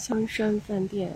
香山饭店。